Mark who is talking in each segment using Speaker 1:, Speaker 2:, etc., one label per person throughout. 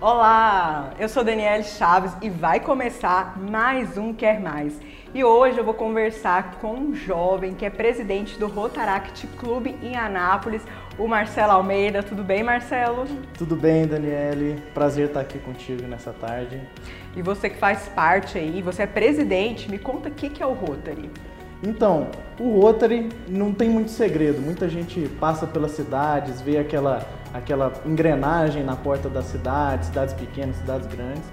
Speaker 1: Olá, eu sou Daniele Chaves e vai começar mais um Quer Mais. E hoje eu vou conversar com um jovem que é presidente do Rotaract Clube em Anápolis, o Marcelo Almeida. Tudo bem, Marcelo?
Speaker 2: Tudo bem, Daniele. Prazer estar aqui contigo nessa tarde.
Speaker 1: E você que faz parte aí, você é presidente, me conta o que é o Rotary.
Speaker 2: Então, o Rotary não tem muito segredo. Muita gente passa pelas cidades, vê aquela, aquela engrenagem na porta da cidade, cidades pequenas, cidades grandes.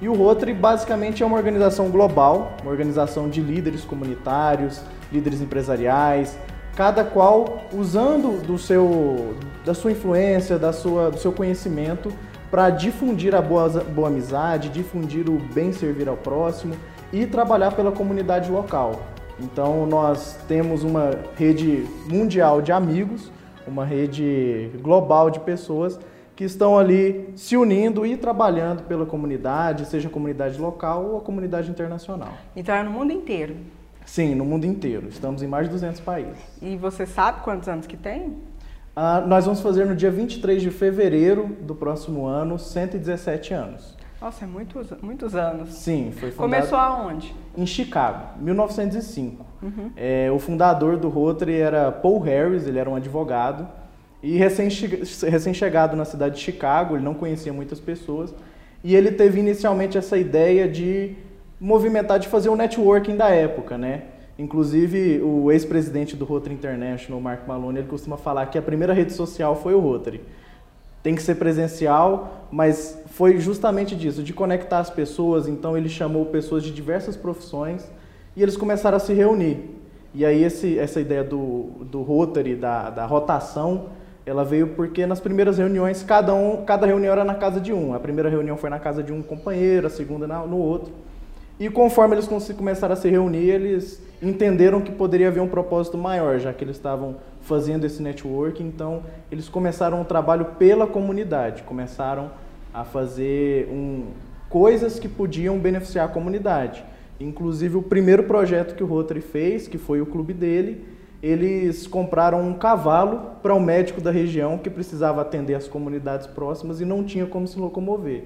Speaker 2: E o Rotary basicamente é uma organização global, uma organização de líderes comunitários, líderes empresariais, cada qual usando do seu, da sua influência, da sua, do seu conhecimento para difundir a boa, boa amizade, difundir o bem servir ao próximo e trabalhar pela comunidade local. Então nós temos uma rede mundial de amigos, uma rede global de pessoas que estão ali se unindo e trabalhando pela comunidade, seja a comunidade local ou a comunidade internacional.
Speaker 1: Então é no mundo inteiro?
Speaker 2: Sim, no mundo inteiro. Estamos em mais de 200 países.
Speaker 1: E você sabe quantos anos que tem?
Speaker 2: Ah, nós vamos fazer no dia 23 de fevereiro do próximo ano 117 anos.
Speaker 1: Nossa, é muitos, muitos anos.
Speaker 2: Sim, foi fundado...
Speaker 1: Começou aonde?
Speaker 2: Em Chicago, 1905. Uhum. É, o fundador do Rotary era Paul Harris, ele era um advogado. E recém-chegado na cidade de Chicago, ele não conhecia muitas pessoas. E ele teve inicialmente essa ideia de movimentar, de fazer o networking da época, né? Inclusive, o ex-presidente do Rotary International, Mark Maloney, ele costuma falar que a primeira rede social foi o Rotary tem que ser presencial, mas foi justamente disso, de conectar as pessoas. Então ele chamou pessoas de diversas profissões e eles começaram a se reunir. E aí esse, essa ideia do, do Rotary, da, da rotação, ela veio porque nas primeiras reuniões, cada, um, cada reunião era na casa de um. A primeira reunião foi na casa de um companheiro, a segunda na, no outro. E conforme eles começaram a se reunir, eles entenderam que poderia haver um propósito maior, já que eles estavam fazendo esse network. Então, eles começaram um trabalho pela comunidade, começaram a fazer um, coisas que podiam beneficiar a comunidade. Inclusive, o primeiro projeto que o Rotary fez, que foi o clube dele, eles compraram um cavalo para um médico da região que precisava atender as comunidades próximas e não tinha como se locomover.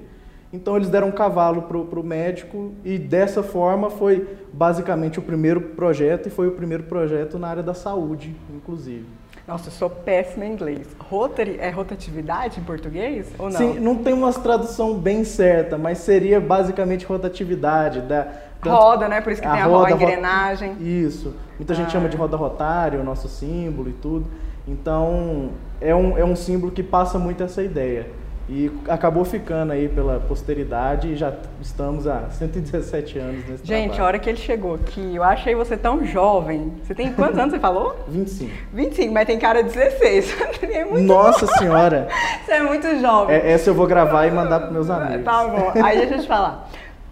Speaker 2: Então eles deram um cavalo para o médico e dessa forma foi basicamente o primeiro projeto e foi o primeiro projeto na área da saúde, inclusive.
Speaker 1: Nossa, eu sou péssima em inglês. Rotary é rotatividade em português ou não?
Speaker 2: Sim, não tem uma tradução bem certa, mas seria basicamente rotatividade. Da,
Speaker 1: tanto, roda, né? Por isso que a tem a, roda, a engrenagem.
Speaker 2: Isso. Muita ah. gente chama de roda rotária, o nosso símbolo e tudo. Então, é um, é um símbolo que passa muito essa ideia. E acabou ficando aí pela posteridade e já estamos há 117 anos nesse
Speaker 1: Gente,
Speaker 2: trabalho.
Speaker 1: a hora que ele chegou aqui, eu achei você tão jovem. Você tem quantos anos você falou?
Speaker 2: 25.
Speaker 1: 25, mas tem cara de 16.
Speaker 2: é muito Nossa jovem. senhora!
Speaker 1: Você é muito jovem.
Speaker 2: É, essa eu vou gravar e mandar para meus amigos.
Speaker 1: Tá bom. Aí deixa eu te falar.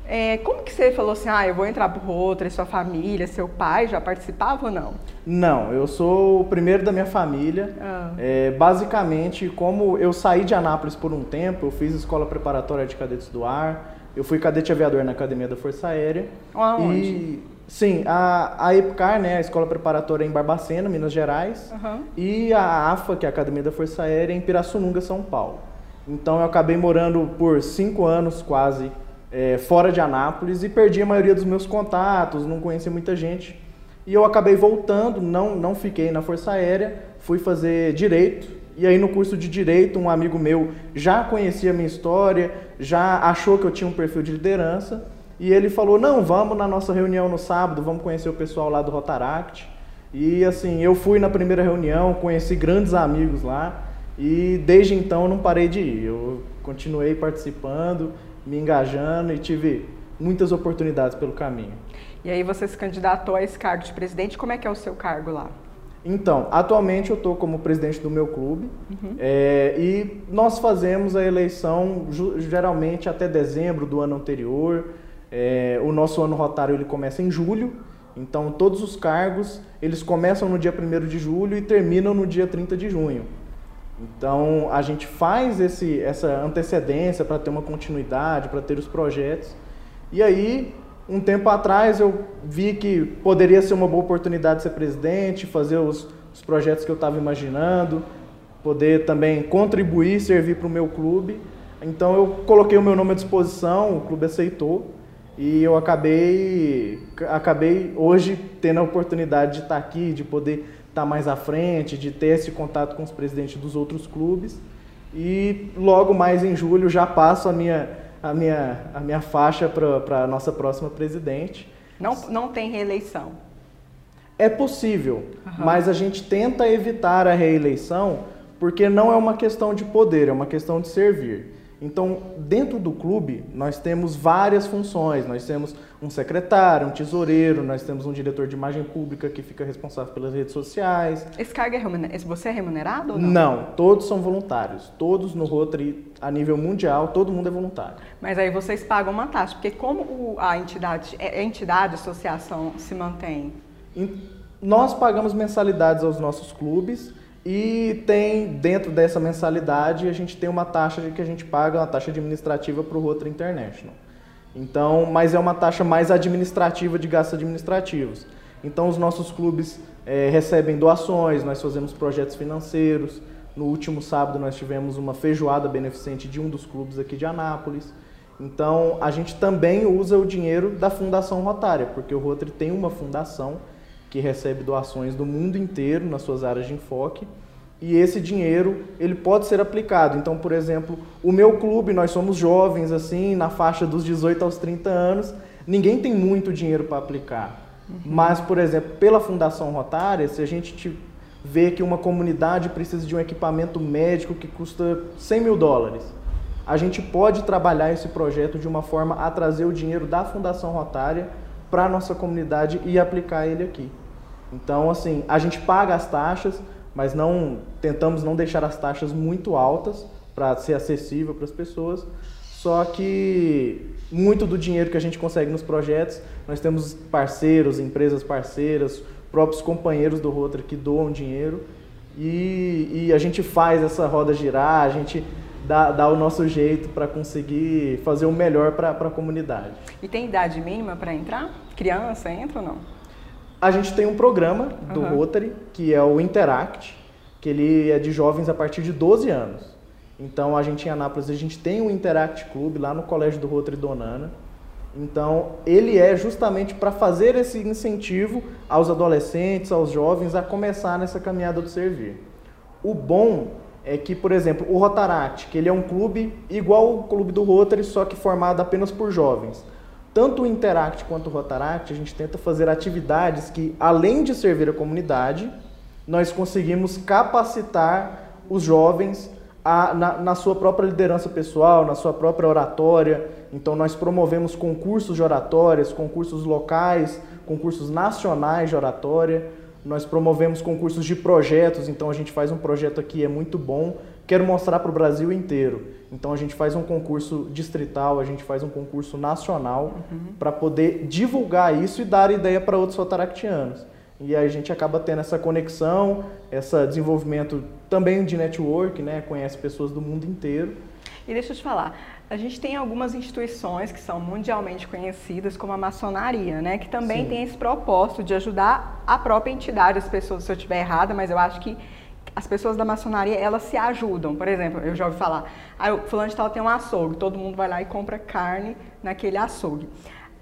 Speaker 1: É, como que você falou assim, ah, eu vou entrar pro Rotary, sua família, seu pai já participava ou não?
Speaker 2: Não, eu sou o primeiro da minha família. Ah. É, basicamente, como eu saí de Anápolis por um tempo, eu fiz escola preparatória de cadetes do ar, eu fui cadete aviador na Academia da Força Aérea.
Speaker 1: Aonde?
Speaker 2: E, sim, a, a EPCAR, né, a escola preparatória em Barbacena, Minas Gerais, uhum. e a AFA, que é a Academia da Força Aérea, em Pirassununga, São Paulo. Então eu acabei morando por cinco anos quase é, fora de Anápolis e perdi a maioria dos meus contatos, não conhecia muita gente. E eu acabei voltando, não, não fiquei na Força Aérea, fui fazer Direito. E aí no curso de Direito, um amigo meu já conhecia a minha história, já achou que eu tinha um perfil de liderança. E ele falou, não, vamos na nossa reunião no sábado, vamos conhecer o pessoal lá do Rotaract. E assim, eu fui na primeira reunião, conheci grandes amigos lá. E desde então não parei de ir. Eu continuei participando me engajando e tive muitas oportunidades pelo caminho.
Speaker 1: E aí você se candidatou a esse cargo de presidente, como é que é o seu cargo lá?
Speaker 2: Então, atualmente eu estou como presidente do meu clube uhum. é, e nós fazemos a eleição geralmente até dezembro do ano anterior. É, o nosso ano rotário ele começa em julho, então todos os cargos eles começam no dia 1 de julho e terminam no dia 30 de junho. Então a gente faz esse, essa antecedência para ter uma continuidade, para ter os projetos. E aí, um tempo atrás, eu vi que poderia ser uma boa oportunidade de ser presidente, fazer os, os projetos que eu estava imaginando, poder também contribuir, servir para o meu clube. Então eu coloquei o meu nome à disposição, o clube aceitou e eu acabei, acabei hoje tendo a oportunidade de estar aqui, de poder estar mais à frente, de ter esse contato com os presidentes dos outros clubes. E logo mais em julho já passo a minha, a minha, a minha faixa para a nossa próxima presidente.
Speaker 1: Não, não tem reeleição?
Speaker 2: É possível, uhum. mas a gente tenta evitar a reeleição porque não é uma questão de poder, é uma questão de servir. Então, dentro do clube, nós temos várias funções. Nós temos um secretário, um tesoureiro, nós temos um diretor de imagem pública que fica responsável pelas redes sociais.
Speaker 1: Esse cargo é remunerado? Você é remunerado ou não?
Speaker 2: Não, todos são voluntários. Todos no Rotary, a nível mundial, todo mundo é voluntário.
Speaker 1: Mas aí vocês pagam uma taxa, porque como a entidade, é, a entidade, a associação se mantém?
Speaker 2: Nós pagamos mensalidades aos nossos clubes e tem, dentro dessa mensalidade, a gente tem uma taxa que a gente paga, uma taxa administrativa para o Rotary International. Então, mas é uma taxa mais administrativa de gastos administrativos. Então, os nossos clubes é, recebem doações, nós fazemos projetos financeiros. No último sábado, nós tivemos uma feijoada beneficente de um dos clubes aqui de Anápolis. Então, a gente também usa o dinheiro da Fundação Rotária, porque o Rotary tem uma fundação que recebe doações do mundo inteiro nas suas áreas de enfoque. E esse dinheiro, ele pode ser aplicado. Então, por exemplo, o meu clube, nós somos jovens assim, na faixa dos 18 aos 30 anos, ninguém tem muito dinheiro para aplicar. Uhum. Mas, por exemplo, pela Fundação Rotária, se a gente vê que uma comunidade precisa de um equipamento médico que custa 100 mil dólares, a gente pode trabalhar esse projeto de uma forma a trazer o dinheiro da Fundação Rotária para a nossa comunidade e aplicar ele aqui. Então, assim, a gente paga as taxas, mas não tentamos não deixar as taxas muito altas para ser acessível para as pessoas. Só que muito do dinheiro que a gente consegue nos projetos, nós temos parceiros, empresas parceiras, próprios companheiros do Rotary que doam dinheiro e, e a gente faz essa roda girar, a gente dá, dá o nosso jeito para conseguir fazer o melhor para a comunidade.
Speaker 1: E tem idade mínima para entrar? Criança entra ou não?
Speaker 2: A gente tem um programa do uhum. Rotary, que é o Interact, que ele é de jovens a partir de 12 anos. Então, a gente em Anápolis, a gente tem o Interact Club lá no Colégio do Rotary Donana. Então, ele é justamente para fazer esse incentivo aos adolescentes, aos jovens, a começar nessa caminhada do servir. O bom é que, por exemplo, o Rotaract, que ele é um clube igual o clube do Rotary, só que formado apenas por jovens. Tanto o Interact quanto o Rotaract, a gente tenta fazer atividades que, além de servir a comunidade, nós conseguimos capacitar os jovens a, na, na, sua própria liderança pessoal, na sua própria oratória. Então, nós promovemos concursos de oratórias, concursos locais, concursos nacionais de oratória. Nós promovemos concursos de projetos, então a gente faz um projeto aqui, é muito bom. Quero mostrar para o Brasil inteiro. Então a gente faz um concurso distrital, a gente faz um concurso nacional uhum. para poder divulgar isso e dar ideia para outros rotaractianos. E aí a gente acaba tendo essa conexão, esse desenvolvimento também de network, né? Conhece pessoas do mundo inteiro.
Speaker 1: E deixa eu te falar, a gente tem algumas instituições que são mundialmente conhecidas como a maçonaria, né? Que também Sim. tem esse propósito de ajudar a própria entidade, as pessoas, se eu estiver errada, mas eu acho que as pessoas da maçonaria, elas se ajudam. Por exemplo, eu já ouvi falar, ah, o fulano de tal tem um açougue, todo mundo vai lá e compra carne naquele açougue.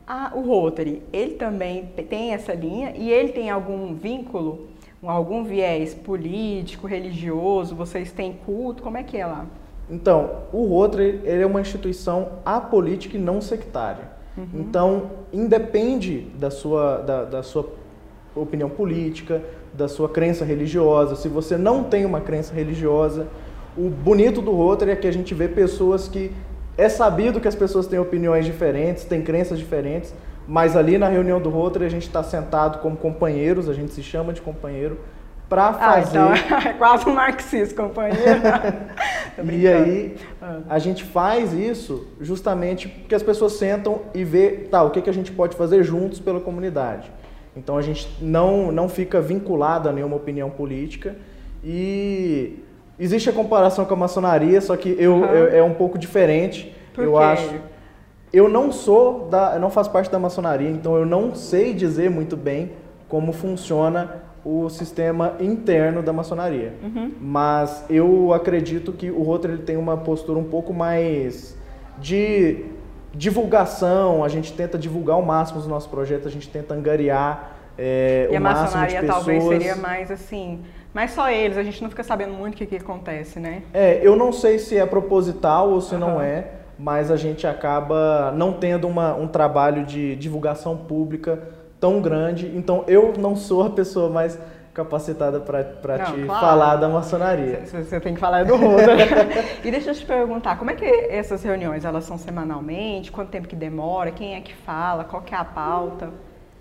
Speaker 1: Ah, o Rotary, ele também tem essa linha e ele tem algum vínculo, algum viés político, religioso, vocês têm culto, como é que é lá?
Speaker 2: Então, o Rotary ele é uma instituição apolítica e não sectária. Uhum. Então, independe da sua, da, da sua opinião política, da sua crença religiosa. Se você não tem uma crença religiosa, o bonito do Rotary é que a gente vê pessoas que é sabido que as pessoas têm opiniões diferentes, têm crenças diferentes, mas ali na reunião do Rotary a gente está sentado como companheiros, a gente se chama de companheiro para fazer.
Speaker 1: Ah, então é quase um marxista, companheiro.
Speaker 2: e aí ah. a gente faz isso justamente porque as pessoas sentam e vê, tá, o que, que a gente pode fazer juntos pela comunidade. Então a gente não, não fica vinculado a nenhuma opinião política e existe a comparação com a maçonaria, só que eu, uhum. eu é um pouco diferente.
Speaker 1: Por
Speaker 2: eu
Speaker 1: quê?
Speaker 2: acho. Eu não sou da, eu não faço parte da maçonaria, então eu não sei dizer muito bem como funciona o sistema interno da maçonaria. Uhum. Mas eu acredito que o Rotary ele tem uma postura um pouco mais de divulgação, a gente tenta divulgar ao máximo os nossos projetos, a gente tenta angariar é,
Speaker 1: e
Speaker 2: o
Speaker 1: a
Speaker 2: máximo
Speaker 1: maçonaria
Speaker 2: de pessoas.
Speaker 1: talvez seria mais assim, mas só eles, a gente não fica sabendo muito o que, que acontece, né?
Speaker 2: É, eu não sei se é proposital ou se uhum. não é, mas a gente acaba não tendo uma, um trabalho de divulgação pública tão grande. Então eu não sou a pessoa mais capacitada para te claro. falar da maçonaria.
Speaker 1: Você tem que falar do Roda. e deixa eu te perguntar, como é que essas reuniões, elas são semanalmente? Quanto tempo que demora? Quem é que fala? Qual que é a pauta?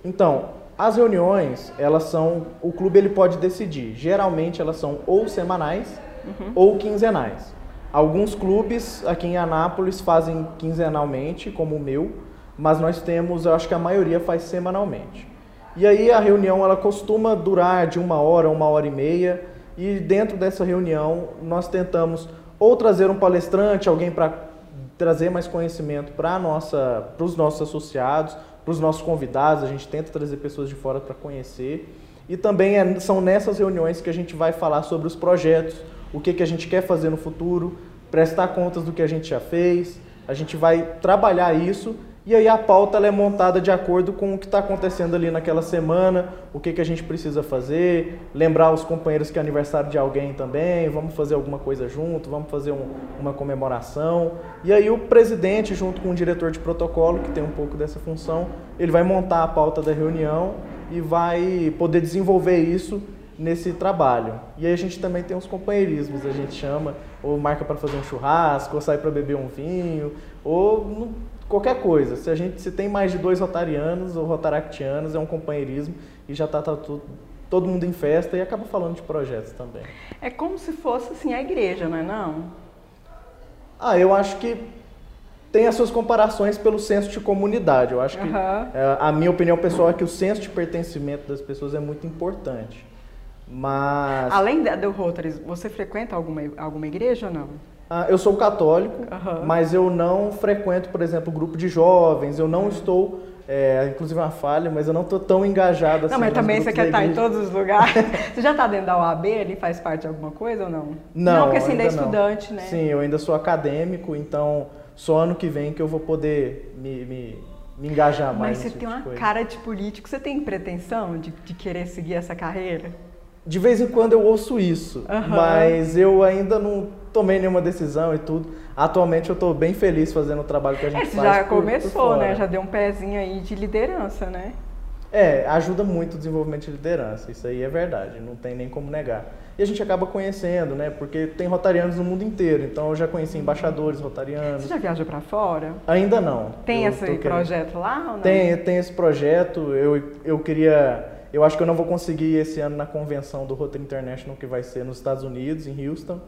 Speaker 2: Então, as reuniões, elas são, o clube ele pode decidir. Geralmente elas são ou semanais uhum. ou quinzenais. Alguns clubes aqui em Anápolis fazem quinzenalmente, como o meu, mas nós temos, eu acho que a maioria faz semanalmente. E aí a reunião ela costuma durar de uma hora, uma hora e meia, e dentro dessa reunião nós tentamos ou trazer um palestrante, alguém para trazer mais conhecimento para nossa, para os nossos associados, para os nossos convidados, a gente tenta trazer pessoas de fora para conhecer. E também é, são nessas reuniões que a gente vai falar sobre os projetos, o que, que a gente quer fazer no futuro, prestar contas do que a gente já fez. A gente vai trabalhar isso e aí a pauta é montada de acordo com o que está acontecendo ali naquela semana, o que, que a gente precisa fazer, lembrar os companheiros que é aniversário de alguém também, vamos fazer alguma coisa junto, vamos fazer um, uma comemoração. E aí o presidente, junto com o diretor de protocolo, que tem um pouco dessa função, ele vai montar a pauta da reunião e vai poder desenvolver isso nesse trabalho. E aí a gente também tem os companheirismos, a gente chama, ou marca para fazer um churrasco, ou sai para beber um vinho, ou qualquer coisa. Se a gente se tem mais de dois rotarianos ou rotaractianos, é um companheirismo e já está tá tudo, todo mundo em festa e acaba falando de projetos também.
Speaker 1: É como se fosse assim a igreja, não é não?
Speaker 2: Ah, eu acho que tem as suas comparações pelo senso de comunidade. Eu acho que uhum. é, a minha opinião pessoal é que o senso de pertencimento das pessoas é muito importante. Mas.
Speaker 1: Além do Rotary, você frequenta alguma, alguma igreja ou não?
Speaker 2: Ah, eu sou católico, uhum. mas eu não frequento, por exemplo, grupo de jovens, eu não estou. É, inclusive uma falha, mas eu não estou tão engajado assim.
Speaker 1: Não, mas também você quer estar em todos os lugares. você já está dentro da OAB, ele faz parte de alguma coisa ou não?
Speaker 2: Não, não
Speaker 1: porque assim, ainda é estudante,
Speaker 2: não.
Speaker 1: né?
Speaker 2: Sim, eu ainda sou acadêmico, então só ano que vem que eu vou poder me, me, me engajar mais.
Speaker 1: Mas você tem tipo uma cara de político, você tem pretensão de, de querer seguir essa carreira?
Speaker 2: De vez em quando eu ouço isso, uhum. mas eu ainda não tomei nenhuma decisão e tudo. Atualmente eu estou bem feliz fazendo o trabalho que a gente é, faz.
Speaker 1: Já por, começou, por né? Já deu um pezinho aí de liderança, né?
Speaker 2: É, ajuda muito o desenvolvimento de liderança, isso aí é verdade, não tem nem como negar. E a gente acaba conhecendo, né? Porque tem rotarianos no mundo inteiro, então eu já conheci embaixadores rotarianos.
Speaker 1: Você já viajou para fora?
Speaker 2: Ainda não.
Speaker 1: Tem eu esse projeto lá ou não?
Speaker 2: Tem, tem esse projeto, eu, eu queria eu acho que eu não vou conseguir esse ano na convenção do Rotary International, que vai ser nos Estados Unidos, em Houston.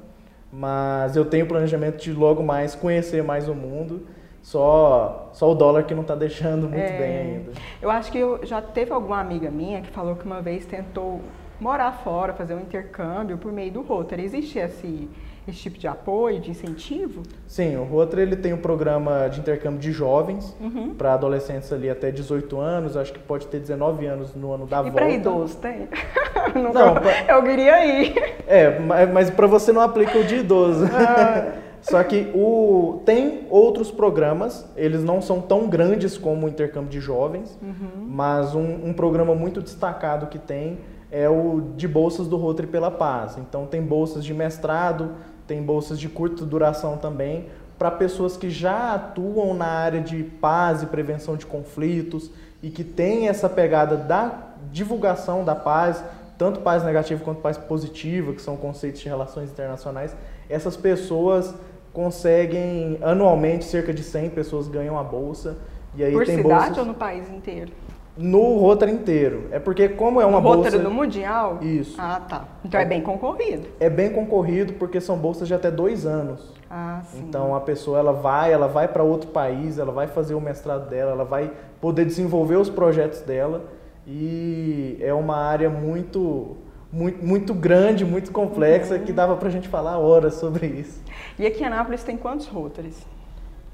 Speaker 2: Mas eu tenho planejamento de logo mais conhecer mais o mundo. Só, só o dólar que não está deixando muito é, bem ainda.
Speaker 1: Eu acho que eu, já teve alguma amiga minha que falou que uma vez tentou morar fora, fazer um intercâmbio por meio do Rotary. Existe esse, esse tipo de apoio, de incentivo?
Speaker 2: Sim, o Rotary ele tem um programa de intercâmbio de jovens uhum. para adolescentes ali até 18 anos, acho que pode ter 19 anos no ano da
Speaker 1: e
Speaker 2: volta.
Speaker 1: E para idoso tem? não, pra... eu queria ir.
Speaker 2: É, mas para você não aplica o de idoso. Ah. Só que o, tem outros programas, eles não são tão grandes como o intercâmbio de jovens, uhum. mas um, um programa muito destacado que tem é o de bolsas do Rotary pela Paz. Então tem bolsas de mestrado, tem bolsas de curta duração também, para pessoas que já atuam na área de paz e prevenção de conflitos e que têm essa pegada da divulgação da paz, tanto paz negativa quanto paz positiva, que são conceitos de relações internacionais. Essas pessoas conseguem anualmente cerca de 100 pessoas ganham a bolsa
Speaker 1: e aí Por tem cidade bolsas... ou no país inteiro?
Speaker 2: No Rotary inteiro. É porque como é uma
Speaker 1: no
Speaker 2: bolsa...
Speaker 1: No Mundial?
Speaker 2: Isso.
Speaker 1: Ah, tá. Então é, é, bem concorrido.
Speaker 2: É bem concorrido porque são bolsas de até dois anos.
Speaker 1: Ah, sim.
Speaker 2: Então a pessoa ela vai, ela vai para outro país, ela vai fazer o mestrado dela, ela vai poder desenvolver os projetos dela e é uma área muito muito, muito grande, muito complexa, uhum. que dava pra gente falar horas sobre isso.
Speaker 1: E aqui em Anápolis tem quantos Rotaries?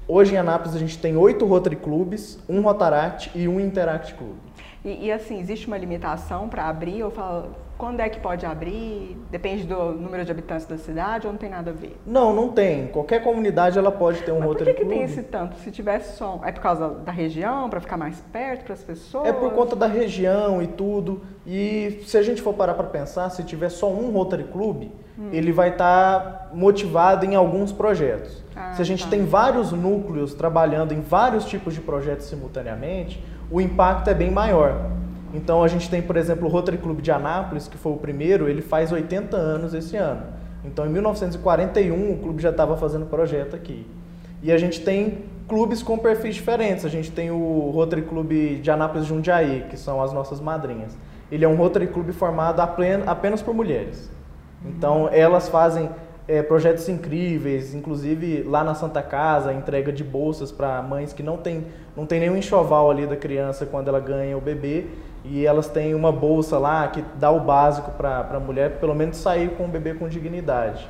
Speaker 2: Hoje em Anápolis a gente tem oito Rotary Clubes, um Rotaract e um Interact Club.
Speaker 1: E, e assim, existe uma limitação para abrir ou fala, quando é que pode abrir? Depende do número de habitantes da cidade ou não tem nada a ver?
Speaker 2: Não, não tem. Qualquer comunidade ela pode ter um
Speaker 1: Mas
Speaker 2: Rotary
Speaker 1: por que, que
Speaker 2: Club.
Speaker 1: tem esse tanto? Se tivesse só. É por causa da região, para ficar mais perto para as pessoas?
Speaker 2: É por conta da região e tudo. E se a gente for parar para pensar, se tiver só um Rotary Club,
Speaker 1: Hum.
Speaker 2: ele vai estar motivado em alguns projetos.
Speaker 1: Ah,
Speaker 2: se a gente
Speaker 1: tá.
Speaker 2: tem vários núcleos trabalhando em vários tipos de projetos simultaneamente, o impacto é bem maior. Então a gente tem, por exemplo, o Rotary Club de Anápolis, que foi o primeiro, ele faz 80 anos esse ano. Então em 1941 o clube já estava fazendo projeto aqui. E a gente tem clubes com perfis diferentes. A gente tem o Rotary Club de Anápolis Jundiaí, que são as nossas madrinhas. Ele é um Rotary Club formado apenas por mulheres. Então elas fazem é, projetos incríveis, inclusive lá na Santa Casa, entrega de bolsas para mães que não tem, não tem nenhum enxoval ali da criança quando ela ganha o bebê. E elas têm uma bolsa lá que dá o básico para a mulher, pelo menos sair com o bebê com dignidade.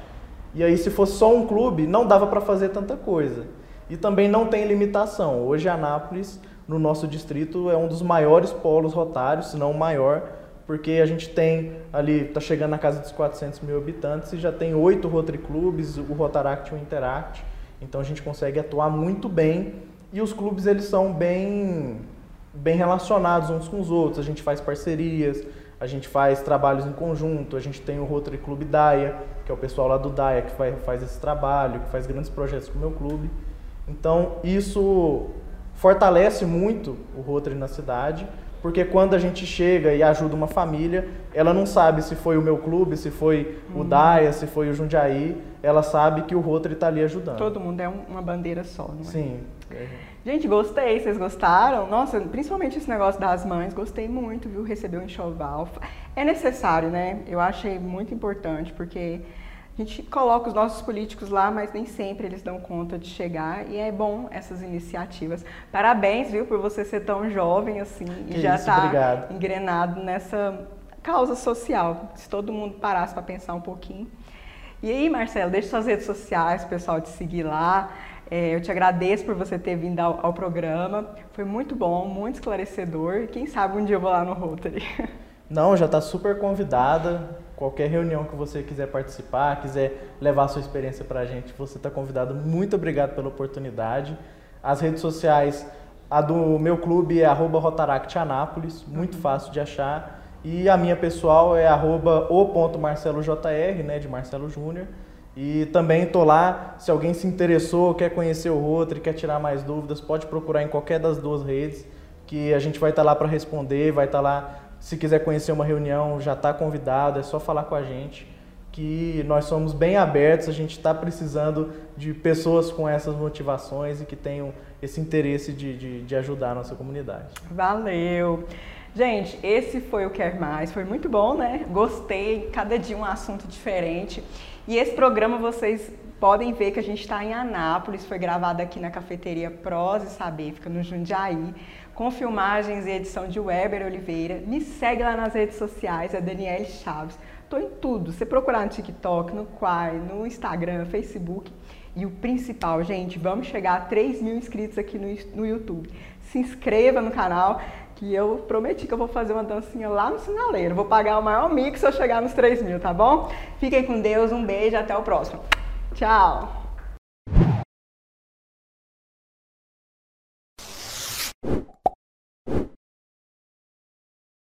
Speaker 2: E aí, se fosse só um clube, não dava para fazer tanta coisa. E também não tem limitação. Hoje, Anápolis, no nosso distrito, é um dos maiores polos rotários, se não o maior, porque a gente tem ali, está chegando na casa dos 400 mil habitantes e já tem oito Rotary Clubes, o Rotaract e o Interact. Então a gente consegue atuar muito bem e os clubes eles são bem, bem relacionados uns com os outros. A gente faz parcerias, a gente faz trabalhos em conjunto, a gente tem o Rotary Clube Daia, que é o pessoal lá do Daia que faz, faz esse trabalho, que faz grandes projetos com o meu clube. Então isso fortalece muito o Rotary na cidade, porque quando a gente chega e ajuda uma família, ela não sabe se foi o meu clube, se foi o Daia, se foi o Jundiaí, ela sabe que o Rotary está ali ajudando.
Speaker 1: Todo mundo é um- uma bandeira só, não é?
Speaker 2: Sim.
Speaker 1: Gente, gostei, vocês gostaram? Nossa, principalmente esse negócio das mães, gostei muito, viu? Receber um enxoval. É necessário, né? Eu achei muito importante, porque gente coloca os nossos políticos lá, mas nem sempre eles dão conta de chegar, e é bom essas iniciativas. Parabéns, viu, por você ser tão jovem assim e
Speaker 2: Que
Speaker 1: já
Speaker 2: isso,
Speaker 1: tá engrenado nessa causa social. Se todo mundo parasse para pensar um pouquinho. E aí, Marcelo, deixa suas redes sociais, pessoal te seguir lá. É, eu te agradeço por você ter vindo ao, ao programa. Foi muito bom, muito esclarecedor. E quem sabe um dia eu vou lá no Rotary.
Speaker 2: Não, já está super convidada. Qualquer reunião que você quiser participar, quiser levar sua experiência para a gente, você está convidado. Muito obrigado pela oportunidade. As redes sociais, a do meu clube é arroba Rotaract Anápolis, muito fácil de achar. E a minha pessoal é arroba o.marcelojr, né, de Marcelo Júnior. E também tô lá, se alguém se interessou, quer conhecer o Rotary, quer tirar mais dúvidas, pode procurar em qualquer das duas redes, que a gente vai estar lá para responder, vai estar lá, se quiser conhecer uma reunião, já está convidado, é só falar com a gente, que nós somos bem abertos, a gente está precisando de pessoas com essas motivações e que tenham esse interesse de, de, de ajudar a nossa comunidade.
Speaker 1: Valeu! Gente, esse foi o Quer Mais. Foi muito bom, né? Gostei. Cada dia um assunto diferente. E esse programa vocês podem ver que a gente está em Anápolis. Foi gravado aqui na cafeteria Prose Saber, fica no Jundiaí. Com filmagens e edição de Weber Oliveira. Me segue lá nas redes sociais, é Daniele Chaves. Tô em tudo. Você procurar no TikTok, no Quai, no Instagram, Facebook. E o principal, gente, vamos chegar a 3 mil inscritos aqui no, no YouTube. Se inscreva no canal, que eu prometi que eu vou fazer uma dancinha lá no sinaleiro. Vou pagar o maior mix se eu chegar nos 3 mil, tá bom? Fiquem com Deus, um beijo, até o próximo. Tchau!